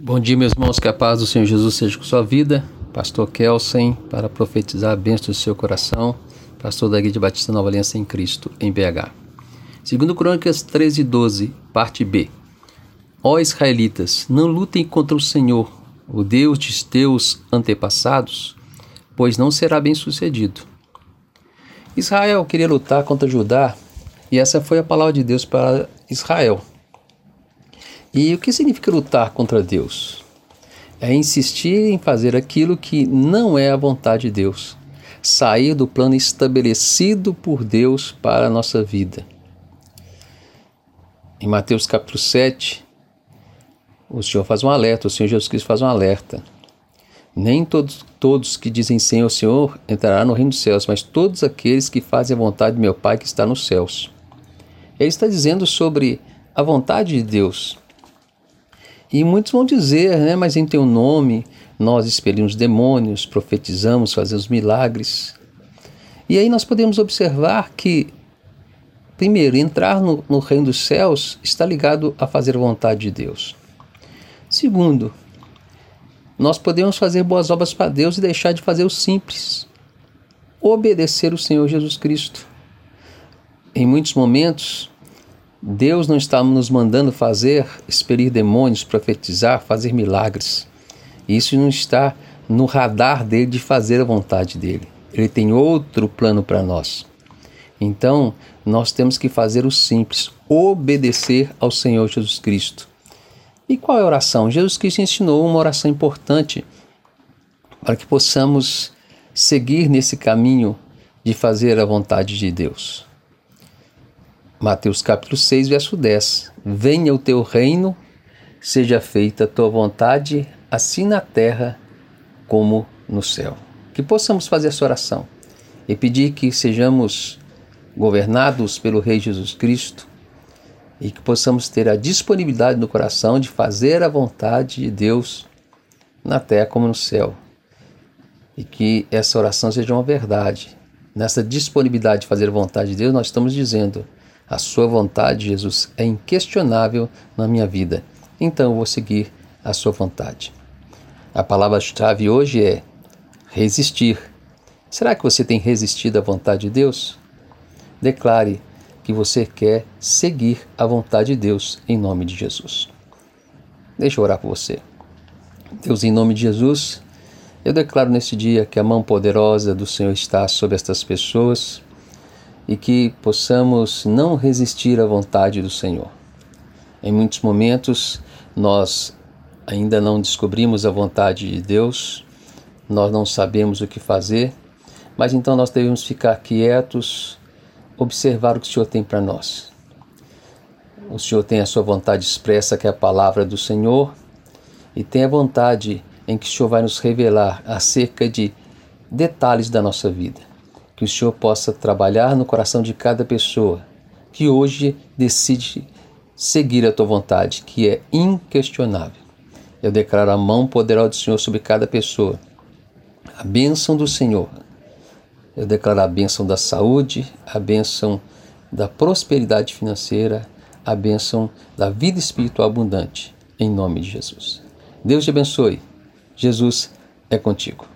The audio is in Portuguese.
Bom dia, meus irmãos, que a paz do Senhor Jesus seja com sua vida. Pastor Kelsen, para profetizar a bênção do seu coração. Pastor da Igreja Batista Nova Aliança em Cristo, em BH. Segundo Crônicas 13, 12, parte B. Ó israelitas, não lutem contra o Senhor, o Deus de teus antepassados, pois não será bem sucedido. Israel queria lutar contra Judá, e essa foi a palavra de Deus para Israel. E o que significa lutar contra Deus? É insistir em fazer aquilo que não é a vontade de Deus, sair do plano estabelecido por Deus para a nossa vida. Em Mateus capítulo 7, o Senhor faz um alerta, o Senhor Jesus Cristo faz um alerta. Nem todos, todos que dizem Senhor, Senhor entrarão no reino dos céus, mas todos aqueles que fazem a vontade de meu Pai que está nos céus. Ele está dizendo sobre a vontade de Deus. E muitos vão dizer, né, mas em teu nome nós expelimos demônios, profetizamos, fazemos milagres. E aí nós podemos observar que, primeiro, entrar no, no reino dos céus está ligado a fazer a vontade de Deus. Segundo, nós podemos fazer boas obras para Deus e deixar de fazer o simples. Obedecer o Senhor Jesus Cristo. Em muitos momentos, Deus não está nos mandando fazer, expelir demônios, profetizar, fazer milagres. Isso não está no radar dele de fazer a vontade dele. Ele tem outro plano para nós. Então, nós temos que fazer o simples, obedecer ao Senhor Jesus Cristo. E qual é a oração? Jesus Cristo ensinou uma oração importante para que possamos seguir nesse caminho de fazer a vontade de Deus. Mateus capítulo 6, verso 10. Venha o teu reino, seja feita a tua vontade, assim na terra como no céu. Que possamos fazer essa oração e pedir que sejamos governados pelo Rei Jesus Cristo e que possamos ter a disponibilidade no coração de fazer a vontade de Deus na terra como no céu. E que essa oração seja uma verdade. Nessa disponibilidade de fazer a vontade de Deus, nós estamos dizendo: a sua vontade, Jesus, é inquestionável na minha vida. Então eu vou seguir a sua vontade. A palavra-chave hoje é resistir. Será que você tem resistido à vontade de Deus? Declare que você quer seguir a vontade de Deus em nome de Jesus. Deixa eu orar por você. Deus, em nome de Jesus, eu declaro nesse dia que a mão poderosa do Senhor está sobre estas pessoas e que possamos não resistir à vontade do Senhor. Em muitos momentos nós ainda não descobrimos a vontade de Deus, nós não sabemos o que fazer, mas então nós devemos ficar quietos, observar o que o Senhor tem para nós. O Senhor tem a sua vontade expressa, que é a palavra do Senhor, e tem a vontade em que o Senhor vai nos revelar acerca de detalhes da nossa vida que o Senhor possa trabalhar no coração de cada pessoa que hoje decide seguir a tua vontade, que é inquestionável. Eu declaro a mão poderosa do Senhor sobre cada pessoa, a bênção do Senhor. Eu declaro a bênção da saúde, a bênção da prosperidade financeira, a bênção da vida espiritual abundante, em nome de Jesus. Deus te abençoe. Jesus é contigo.